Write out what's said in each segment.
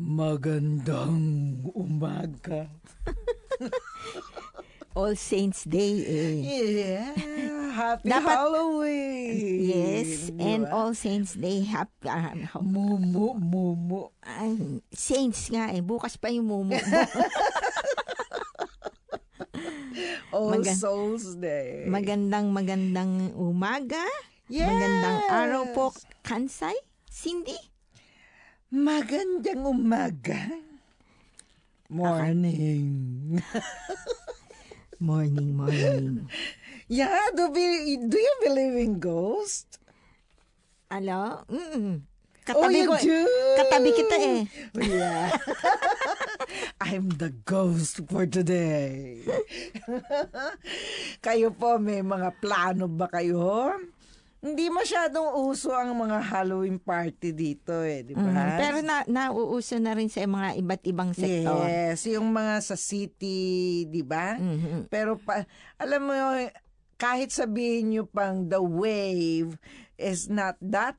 Magandang umaga. All Saints Day eh. Yeah, happy Dapat- Halloween. Yes, Di and? All Saints Day happy uh, Mumu, mumu. ay, Saints nga eh. Bukas pa yung mumu. All Maga- Souls Day. magandang magandang umaga. Yes. Magandang araw po, Kansay. Cindy. Magandang umaga. Morning. Morning, morning. yeah, do, be, do you believe in ghosts? Alo? Mm. oh, Katabi you ko. do? Katabi kita eh. Yeah. I'm the ghost for today. kayo po, may mga plano ba kayo? Hindi masyadong uso ang mga Halloween party dito eh, di ba? Mm, Pero na, nauuso na rin sa mga iba't ibang sektor. Yes, yung mga sa city, di ba? Mhm. Pero pa, alam mo, kahit sabihin nyo pang the wave is not that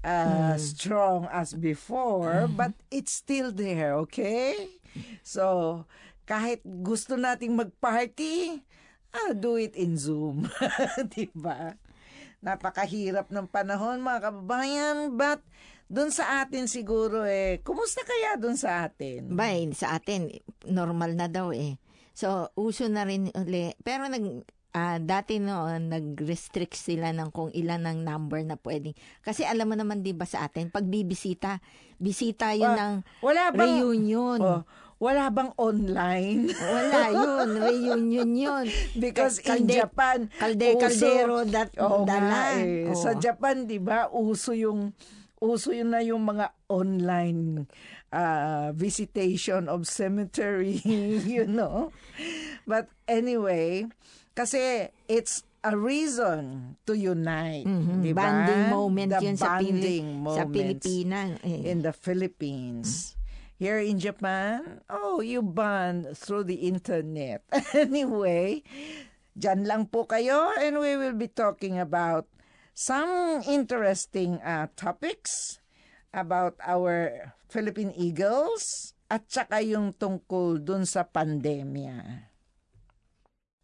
uh, strong as before, but it's still there, okay? So, kahit gusto nating mag-party, ah, do it in Zoom. di ba? Napakahirap ng panahon, mga kababayan, but doon sa atin siguro eh, kumusta kaya doon sa atin? Bay, sa atin, normal na daw eh. So, uso na rin uli. Pero nag, ah, dati noon, nag-restrict sila ng kung ilan ang number na pwedeng. Kasi alam mo naman di ba sa atin, pag bibisita, bisita yun Wa- ng wala bang, reunion. Oh, wala bang online? Wala yun, reunion yun. Because Kalde- in Japan, kalde- uso- kaldero dat, Oo dala. nga eh. Oo. Sa Japan, di ba, uso yung uso yun na yung mga online uh, visitation of cemetery, you know. But anyway, kasi it's a reason to unite, Mhm, di ba? Bonding moment The yun sa, Pili- sa Pilipinas. Eh. in the Philippines. Here in Japan, oh, you bond through the internet. anyway, dyan lang po kayo and we will be talking about some interesting uh, topics about our Philippine Eagles at saka yung tungkol dun sa pandemya.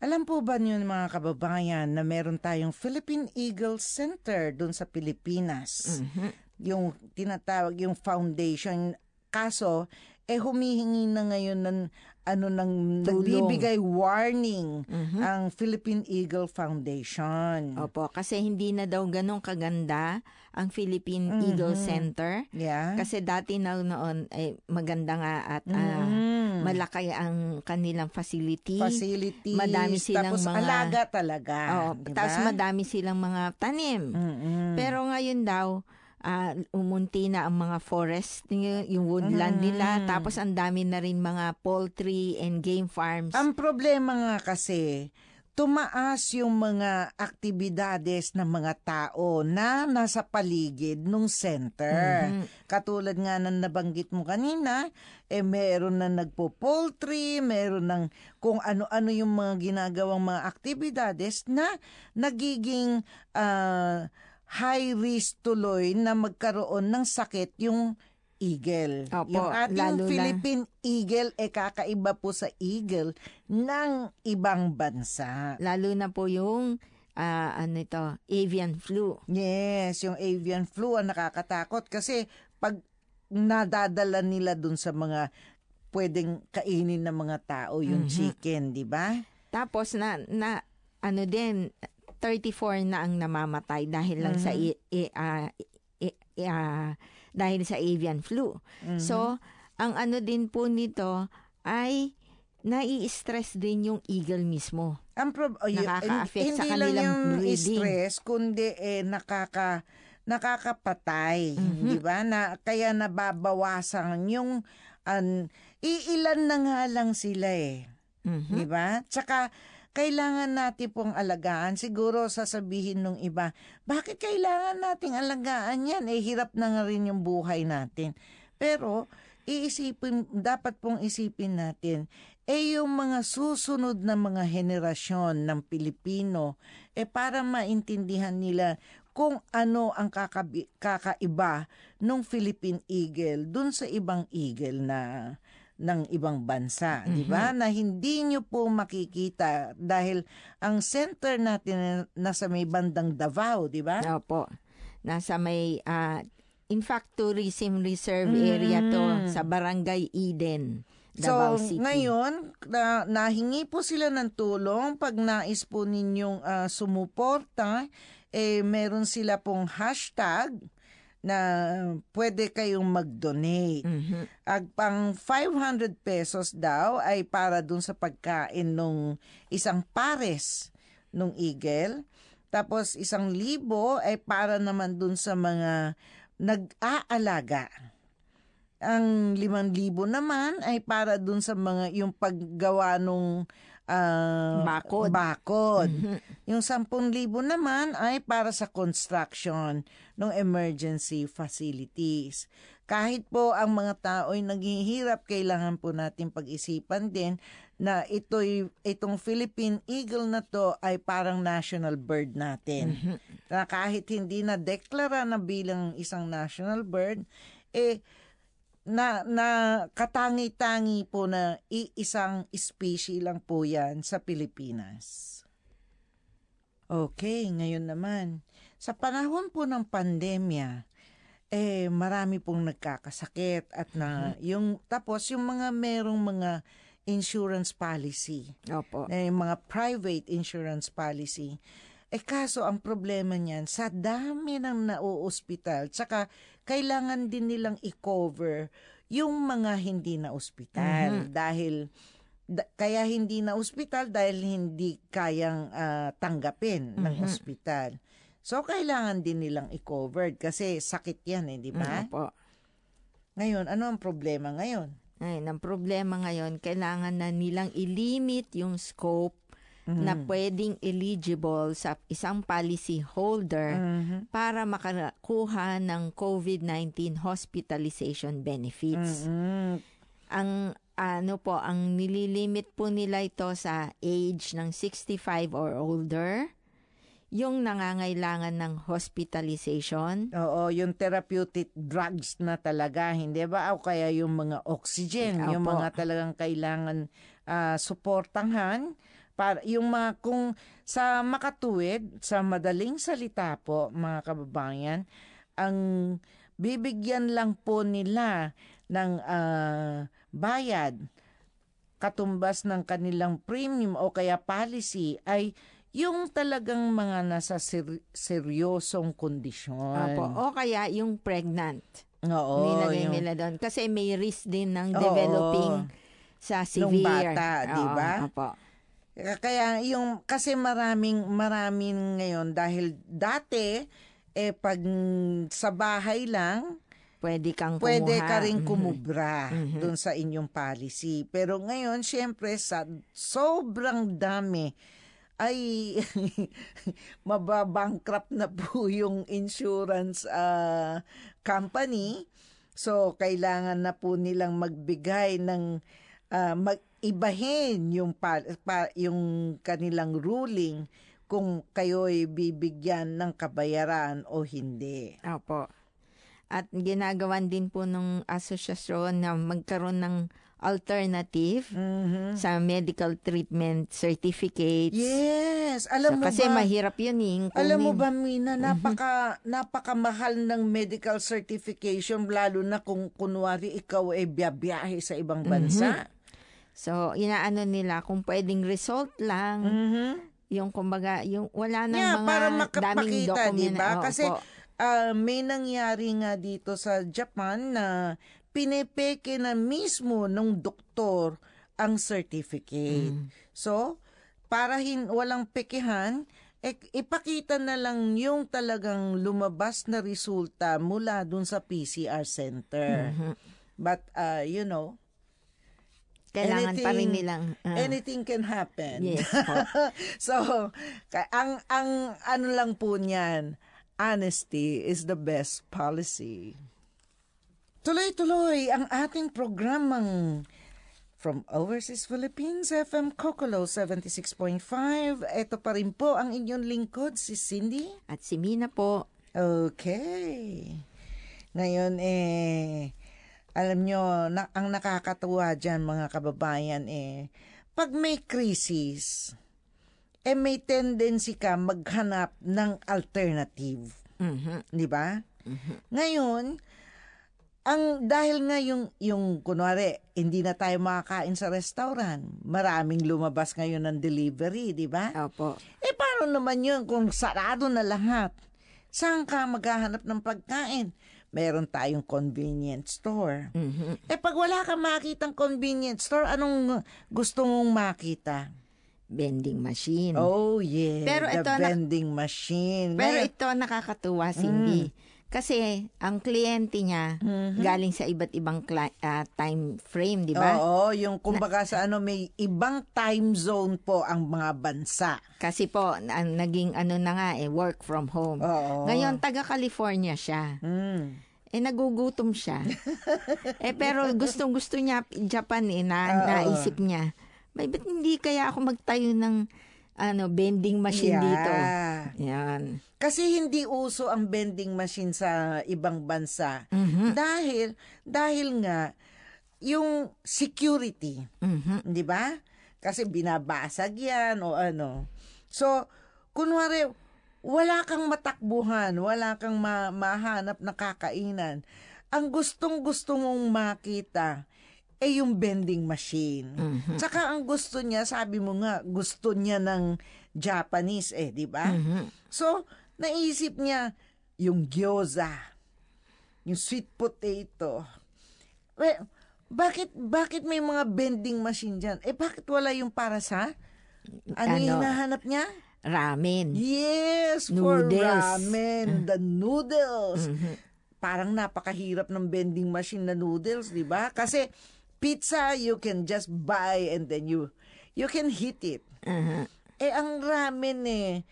Alam po ba niyo mga kababayan na meron tayong Philippine Eagle Center dun sa Pilipinas? Mhm. yung tinatawag yung foundation kaso eh humihingi na ngayon ng ano nang nagbibigay warning Mhm. ang Philippine Eagle Foundation. Opo, kasi hindi na daw ganun kaganda ang Philippine Eagle Mhm. Center. Yeah. Kasi dati na noon ay maganda nga at ah, Mhm. malaki ang kanilang facility. facilities. madami silang tapos mga- alaga talaga. Oo, di tapos madami silang mga tanim. Mhm. Pero ngayon daw, ah, umunti na ang mga forest, yung, yung woodland Mhm. nila. Tapos ang dami na rin mga poultry and game farms. Ang problema nga kasi, tumaas yung mga aktibidades ng mga tao na nasa paligid ng center. Mhm. Katulad nga ng nabanggit mo kanina, eh meron na nagpo-poultry, meron ng kung ano-ano yung mga ginagawang mga aktibidades na nagiging ah, high risk tuloy na magkaroon ng sakit yung eagle. Opo, yung ating lalo na- Philippine eagle, eh kakaiba po sa eagle ng ibang bansa. Lalo na po yung ah, ano ito, avian flu. Yes, yung avian flu ang nakakatakot kasi pag nadadala nila dun sa mga pwedeng kainin ng mga tao yung Mhm. chicken, di ba? Tapos na, na ano din, 34 na ang namamatay dahil lang sa i- i- ah, i- ah, dahil sa avian flu. Mhm. So, ang ano din po nito ay nai-stress din yung eagle mismo. ang prob- oh, nakaka-affect sa hindi lang kanilang yung breathing. stress kundi eh nakaka nakakapatay, Mhm. di ba? Na kaya nababawasan yung an iilan na nga lang sila eh. Mhm. Di ba? Tsaka, kailangan natin pong alagaan. Siguro sasabihin nung iba, bakit kailangan nating alagaan yan? Eh, hirap na nga rin yung buhay natin. Pero, iisipin, dapat pong isipin natin, eh yung mga susunod na mga henerasyon ng Pilipino, eh para maintindihan nila kung ano ang kakabi, kakaiba ng Philippine Eagle dun sa ibang eagle na ng ibang bansa, mm-hmm. 'di ba? Na hindi nyo po makikita dahil ang center natin nasa may bandang Davao, 'di ba? Opo. Nasa may uh, in fact tourism reserve area to mm-hmm. sa Barangay Eden. Davao so, City. ngayon, na, nahingi po sila ng tulong pag nais po ninyong uh, sumuporta, eh, meron sila pong hashtag na pwede kayong mag-donate. Mm-hmm. Ag pang 500 pesos daw ay para dun sa pagkain nung isang pares nung eagle. Tapos isang libo ay para naman dun sa mga nag-aalaga. Ang limang libo naman ay para dun sa mga yung paggawa nung uh, bakod. bakod. Mm-hmm. Yung 10,000 naman ay para sa construction ng emergency facilities. Kahit po ang mga tao ay naghihirap, kailangan po natin pag-isipan din na ito'y, itong Philippine Eagle na to ay parang national bird natin. Mm-hmm. Na kahit hindi na deklara na bilang isang national bird, eh, na, na katangi-tangi po na iisang species lang po yan sa Pilipinas. Okay, ngayon naman, sa panahon po ng pandemya, eh marami pong nagkakasakit at na mm-hmm. yung tapos yung mga merong mga insurance policy. Opo. Eh, mga private insurance policy. Eh kaso ang problema niyan sa dami ng nauospital, tsaka kailangan din nilang i-cover yung mga hindi na ospital mm-hmm. dahil da, kaya hindi na ospital dahil hindi kayang uh, tanggapin mm-hmm. ng ospital. So, kailangan din nilang i-covered kasi sakit yan eh, di ba? Mm. Ngayon, ano ang problema ngayon? Ay, ang problema ngayon, kailangan na nilang ilimit yung scope mm-hmm. na pwedeng eligible sa isang policy holder mm-hmm. para makakuha ng COVID-19 hospitalization benefits. Mm-hmm. Ang ano po, ang nililimit po nila ito sa age ng 65 or older yung nangangailangan ng hospitalization. Oo, yung therapeutic drugs na talaga, hindi ba? O kaya yung mga oxygen, Opo. yung mga talagang kailangan uh, suportahan para yung mga kung sa makatuwid, sa madaling salita po, mga kababayan, ang bibigyan lang po nila ng uh, bayad katumbas ng kanilang premium o kaya policy ay yung talagang mga nasa ser- seryosong kondisyon. Apo. O kaya yung pregnant. Oo. Nilagay yung... nila doon. Kasi may risk din ng developing Oo. sa severe. Nung bata, di ba? Opo. Kaya yung, kasi maraming, maraming ngayon dahil dati, eh pag sa bahay lang, pwede kang kumuha. Pwede ka rin mm-hmm. kumubra mm-hmm. doon sa inyong policy. Pero ngayon, syempre, sa sobrang dami ay mababankrupt na po yung insurance uh, company. So, kailangan na po nilang magbigay ng uh, mag-ibahin yung, pa, pa, yung kanilang ruling kung kayo'y bibigyan ng kabayaran o hindi. Opo. At ginagawan din po ng asosyasyon na magkaroon ng alternative mm-hmm. sa medical treatment certificates. Yes, alam so, mo kasi ba? Kasi mahirap 'yun eh. Alam mo ba Mina, mm-hmm. napaka mm-hmm. napakamahal ng medical certification lalo na kung kunwari ikaw ay biyahe sa ibang bansa. Mm-hmm. So, inaano nila kung pwedeng result lang. Mm-hmm. Yung kumbaga, yung wala nang yeah, mga para daming document. Diba? Oh, Kasi uh, may nangyari nga dito sa Japan na pinepeke na mismo ng doktor ang certificate. Mm. So, para hin walang pekehan, eh, ipakita na lang yung talagang lumabas na resulta mula dun sa PCR center. Mm-hmm. But, uh, you know, kailangan anything, pa rin nilang uh, anything can happen. Yes. so, ang ang ano lang po niyan, honesty is the best policy. Tuloy-tuloy ang ating programang From Overseas Philippines, FM Kokolo 76.5. Ito pa rin po ang inyong lingkod, si Cindy. At si Mina po. Okay. Ngayon eh, alam nyo, na, ang nakakatuwa dyan mga kababayan eh, pag may krisis, eh may tendency ka maghanap ng alternative. Mhm. Di ba? Ngayon, ang dahil nga yung, yung kunwari, hindi na tayo makakain sa restaurant. Maraming lumabas ngayon ng delivery, di ba? Opo. Eh paano naman yun kung sarado na lahat? Saan ka maghahanap ng pagkain? Meron tayong convenience store. Mhm. Eh pag wala kang makitang convenience store, anong gusto mong makita? Vending machine. Oh yeah, Pero the ito vending machine. Pero Ngayon- ito nakakatuwa, Cindy. Kasi ang kliyente niya galing sa iba't ibang cli- ah, time frame, di ba? Oo, yung kumbaga sa ano, may ibang time zone po ang mga bansa. Kasi po, ang naging ano na nga eh, work from home. Oo. Ngayon, taga California siya. Mm. Eh, nagugutom siya. eh, pero gustong-gusto niya Japan eh, na, Oo. naisip niya. May ba't hindi kaya ako magtayo ng ano, vending machine Yeah. dito? Yan. Kasi hindi uso ang vending machine sa ibang bansa. Mhm. Dahil, dahil nga, yung security, Mhm. di ba? Kasi binabasag yan o ano. So, kunwari, wala kang matakbuhan, wala kang ma- mahanap na kakainan. Ang gustong-gusto mong makita, eh yung vending machine. Mhm. Tsaka ang gusto niya, sabi mo nga, gusto niya ng Japanese eh, di ba? Mhm. So, naisip niya yung gyoza, yung sweet potato. Well, bakit bakit may mga vending machine diyan? Eh bakit wala yung para sa ano, Ano? hinahanap niya? Ramen. Yes, for Noodles. ramen, the noodles. Parang napakahirap ng vending machine na noodles, di ba? Kasi pizza you can just buy and then you you can heat it. Mhm. Eh ang ramen eh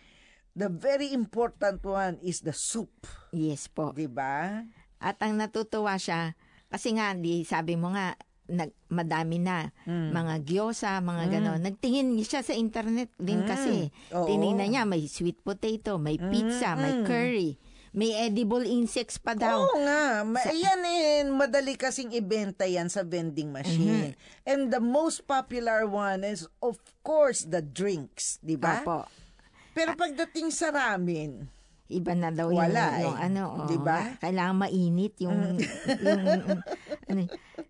the very important one is the soup, Yes po. di ba? At ang natutuwa siya, kasi nga, di, sabi mo nga, nag, madami na, Mm. mga gyosa, mga gano'n. Nagtingin siya sa internet din kasi. Mm. Oo. Tinignan niya, may sweet potato, may pizza, may Mm-mm. curry, may edible insects pa daw. Oo nga. Ma- yan eh, madali kasing ibenta yan sa vending machine. Mm-hmm. And the most popular one is, of course, the drinks, di ba? Opo. Pero pagdating sa ramen, Iba na daw yung, Wala yung eh. ano. oo Di ba? nga. Kailangan mainit yung, yung ano.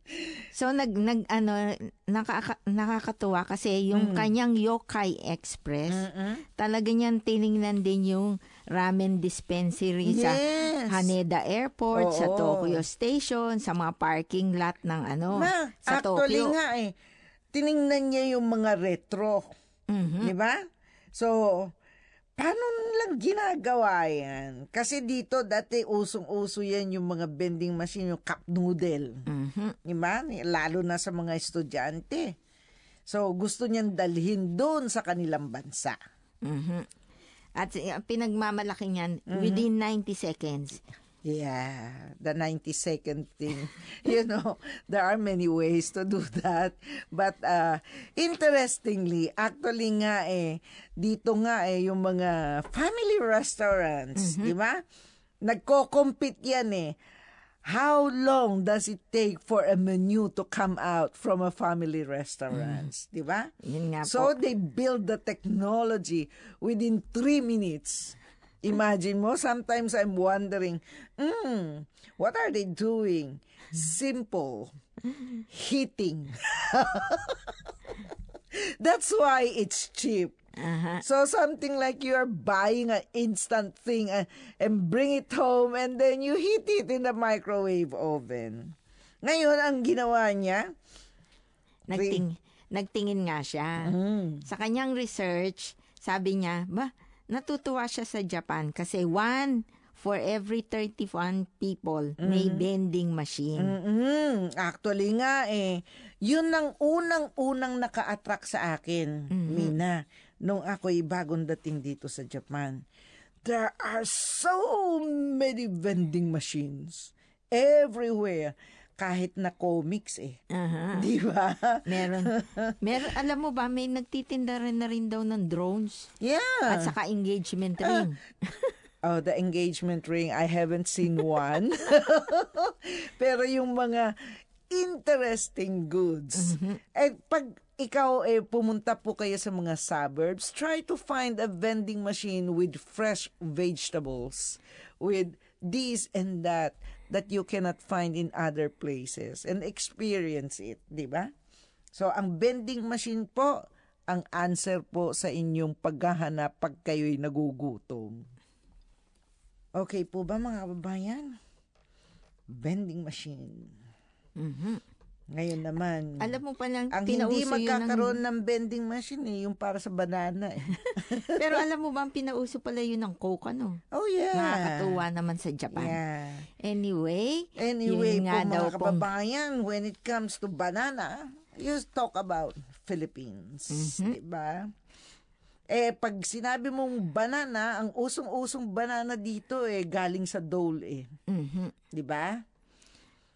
So nag nag ano nakaka, nakakatuwa kasi yung kanyang Yokai Express talaga niyan tiningnan din yung ramen dispensary sa Yes. Haneda Airport, sa Oo. Tokyo Station, sa mga parking lot ng ano Ma, sa actually Tokyo. nga eh, tiningnan niya yung mga retro. Mhm. Di ba? So, paano lang ginagawa yan? Kasi dito, dati usong-uso yan yung mga vending machine, yung cup noodle. Mhm. Di ba? Lalo na sa mga estudyante. So, gusto niyan dalhin doon sa kanilang bansa. Mhm. At uh, pinagmamalaki niyan Mm-hmm. within 90 seconds. Yeah, the 90 second thing. you know, there are many ways to do that. But uh, interestingly, actually nga eh, dito nga eh, yung mga family restaurants, di ba? Nagko-compete yan eh. How long does it take for a menu to come out from a family restaurants, di ba? So they build the technology within three minutes. Imagine mo, sometimes I'm wondering, hmm, what are they doing? Simple. Heating. That's why it's cheap. Aha. So something like you're buying an instant thing and, and bring it home and then you heat it in the microwave oven. Ngayon, ang ginawa niya, Nagting, nagtingin nga siya. mm, Sa kanyang research, sabi niya, ba, natutuwa siya sa Japan kasi one for every 31 people may vending machine. mm Actually nga eh, yun ang unang-unang naka-attract sa akin, Mina, nung ako'y bagong dating dito sa Japan. There are so many vending machines everywhere. Kahit na comics eh. Aha. Di ba? Meron. Meron, alam mo ba, may nagtitinda rin na rin daw ng drones Yeah. at saka engagement ring. Oh, the engagement ring, I haven't seen one. Pero yung mga interesting goods. Eh, pag ikaw eh pumunta po kayo sa mga suburbs, try to find a vending machine with fresh vegetables, with this and that that you cannot find in other places and experience it, di ba? So, ang vending machine po, ang answer po sa inyong paghahanap pag kayo'y nagugutom. Okay po ba mga kababayan? Vending machine. Mhm. Ngayon naman, Alam mo pa lang, ang hindi yun ng- magkakaroon ng vending machine eh, yung para sa banana eh. Pero alam mo ba, ang pinauso pala yun ng Coke, ano? Oh yeah. Nakakatuwa naman sa Japan. Yeah. Anyway, Anyway yun po nga daw mga pong- kababayan, when it comes to banana, you talk about Philippines. Mhm. Diba? Eh, pag sinabi mong banana, ang usong-usong banana dito eh, galing sa dole eh. Mhm. Diba?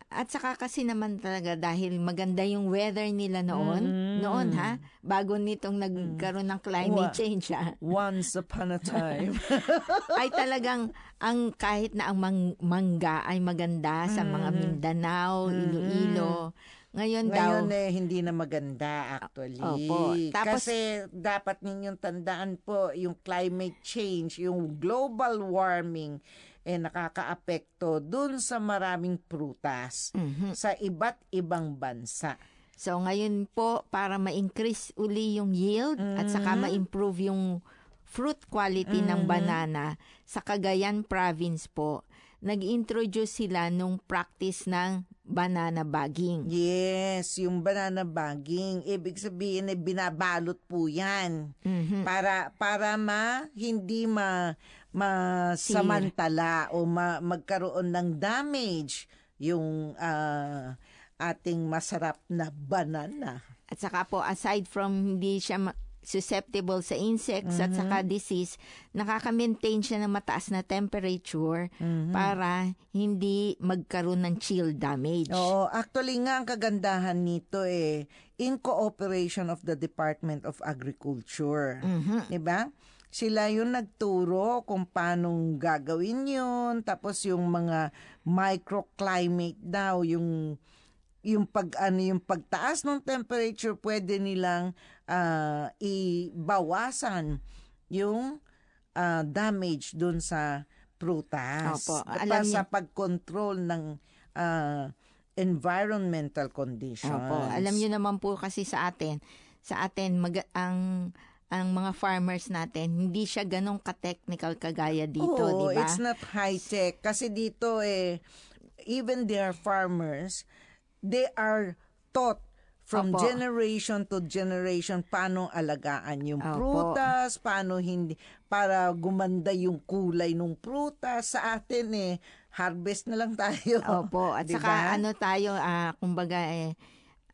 At saka kasi naman talaga dahil maganda yung weather nila noon, Mm. noon ha, bago nitong nagkaroon ng climate change ha, Once upon a time. ay talagang ang kahit na ang mang- mangga ay maganda sa mga Mm. Mindanao, Iloilo. Ngayon, Ngayon daw, eh, hindi na maganda actually. Opo. Tapos- Kasi dapat ninyong tandaan po, yung climate change, yung global warming, eh nakakaapekto dun sa maraming prutas Mhm. sa iba't ibang bansa. So ngayon po para ma-increase uli yung yield at saka Mhm. ma-improve yung fruit quality ng Mhm. banana sa Cagayan province po, nag-introduce sila nung practice ng banana bagging. Yes, yung banana bagging, ibig sabihin eh binabalot po 'yan Mhm. para para ma hindi ma masamantala o ma, magkaroon ng damage yung ah, ating masarap na banana. At saka po aside from hindi siya ma- susceptible sa insects at saka Mm-hmm. disease, nakaka-maintain siya ng mataas na temperature Mm-hmm. para hindi magkaroon ng chill damage. Oo, actually nga ang kagandahan nito eh in cooperation of the Department of Agriculture. Mhm. 'Di ba? Sila yung nagturo kung paano gagawin yun. Tapos yung mga microclimate daw, yung yung pag ano yung pagtaas ng temperature pwede nilang ah, ibawasan yung ah, damage dun sa prutas. Opo, alam sa pag-control ng ah, environmental conditions. Opo, alam niyo naman po kasi sa atin, sa atin mag- ang ang mga farmers natin, hindi siya ganong ka-technical kagaya dito, di ba? it's not high-tech. Kasi dito eh, even their farmers, they are taught from Opo. generation to generation paano alagaan yung Opo. prutas, paano hindi, para gumanda yung kulay ng prutas. Sa atin eh, harvest na lang tayo. Opo, at Di saka ano tayo, ah, kumbaga eh,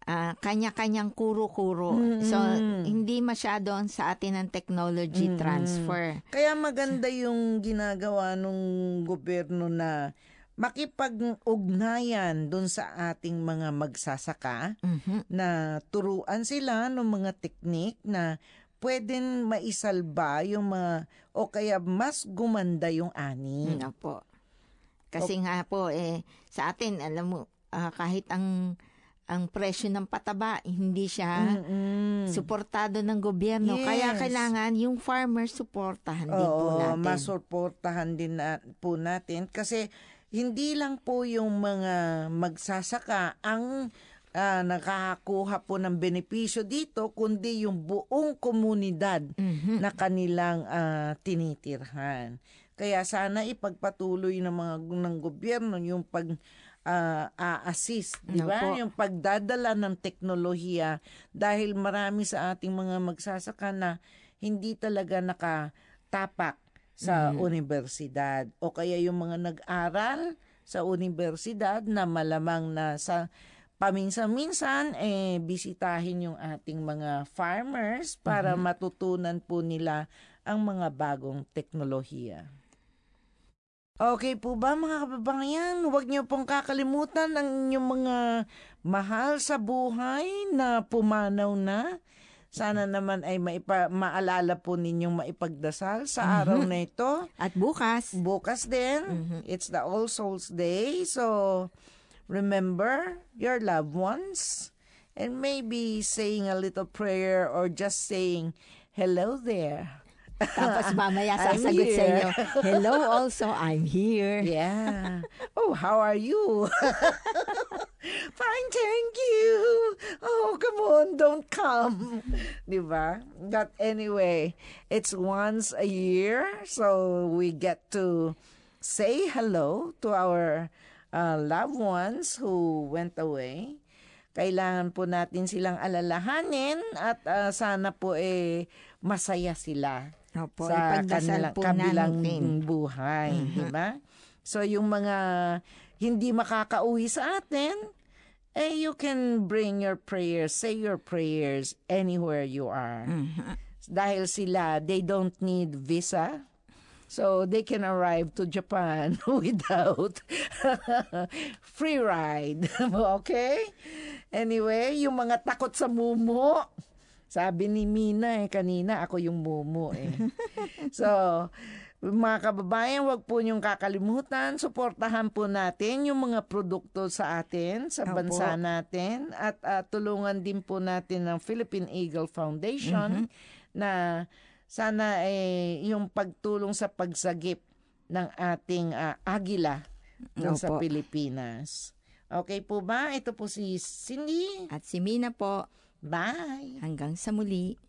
ah, kanya-kanyang kuro-kuro. So, hindi masyado sa atin ang technology transfer. Kaya maganda yung ginagawa nung gobyerno na makipag-ugnayan dun sa ating mga magsasaka Mhm. na turuan sila ng mga teknik na pwedeng maisalba yung mga o kaya mas gumanda yung ani. Mm, Opo. Kasi nga po, eh, sa atin, alam mo, ah, kahit ang ang presyo ng pataba, hindi siya Mm-mm. suportado ng gobyerno. Kaya Yes. kailangan yung farmer suportahan din po Oo, natin. masuportahan din na, po natin kasi hindi lang po yung mga magsasaka ang ah, nakakakuha po ng benepisyo dito kundi yung buong komunidad Mhm. na kanilang ah, tinitirhan. Kaya sana ipagpatuloy ng mga ng gobyerno yung pag ah, a-assist, di ba? Yung pagdadala ng teknolohiya dahil marami sa ating mga magsasaka na hindi talaga nakatapak sa universidad o kaya yung mga nag-aral sa universidad na malamang na sa paminsan-minsan eh bisitahin yung ating mga farmers para matutunan po nila ang mga bagong teknolohiya. Okay po ba mga kababayan? Huwag niyo pong kakalimutan ang inyong mga mahal sa buhay na pumanaw na. Sana naman ay maipa, maalala po ninyong maipagdasal sa araw na ito. At bukas, Bukas din, it's the All Souls Day. So, remember your loved ones and maybe saying a little prayer or just saying, hello there. tapos mamaya sasagot sa inyo, hello also, I'm here. Yeah. Oh, how are you? Fine, thank you. Oh, come on, don't come. Di ba? But anyway, it's once a year, so we get to say hello to our uh, loved ones who went away. Kailangan po natin silang alalahanin at uh, sana po eh masaya sila Opo, sa kanilang kabilang natin. buhay, di ba? So yung mga hindi makakauwi sa atin, eh you can bring your prayers, say your prayers anywhere you are. Dahil sila, they don't need visa. So they can arrive to Japan without free ride. okay? Anyway, yung mga takot sa mumo, sabi ni Mina eh, kanina ako yung mumu eh. so, mga kababayan, wag po niyong kakalimutan, suportahan po natin yung mga produkto sa atin, sa Opo. bansa natin, at ah, tulungan din po natin ng Philippine Eagle Foundation na sana eh, yung pagtulong sa pagsagip ng ating ah, agila dun sa Opo. Pilipinas. Okay po ba? Ito po si Cindy. At si Mina po, Bye! hanggang sa muli.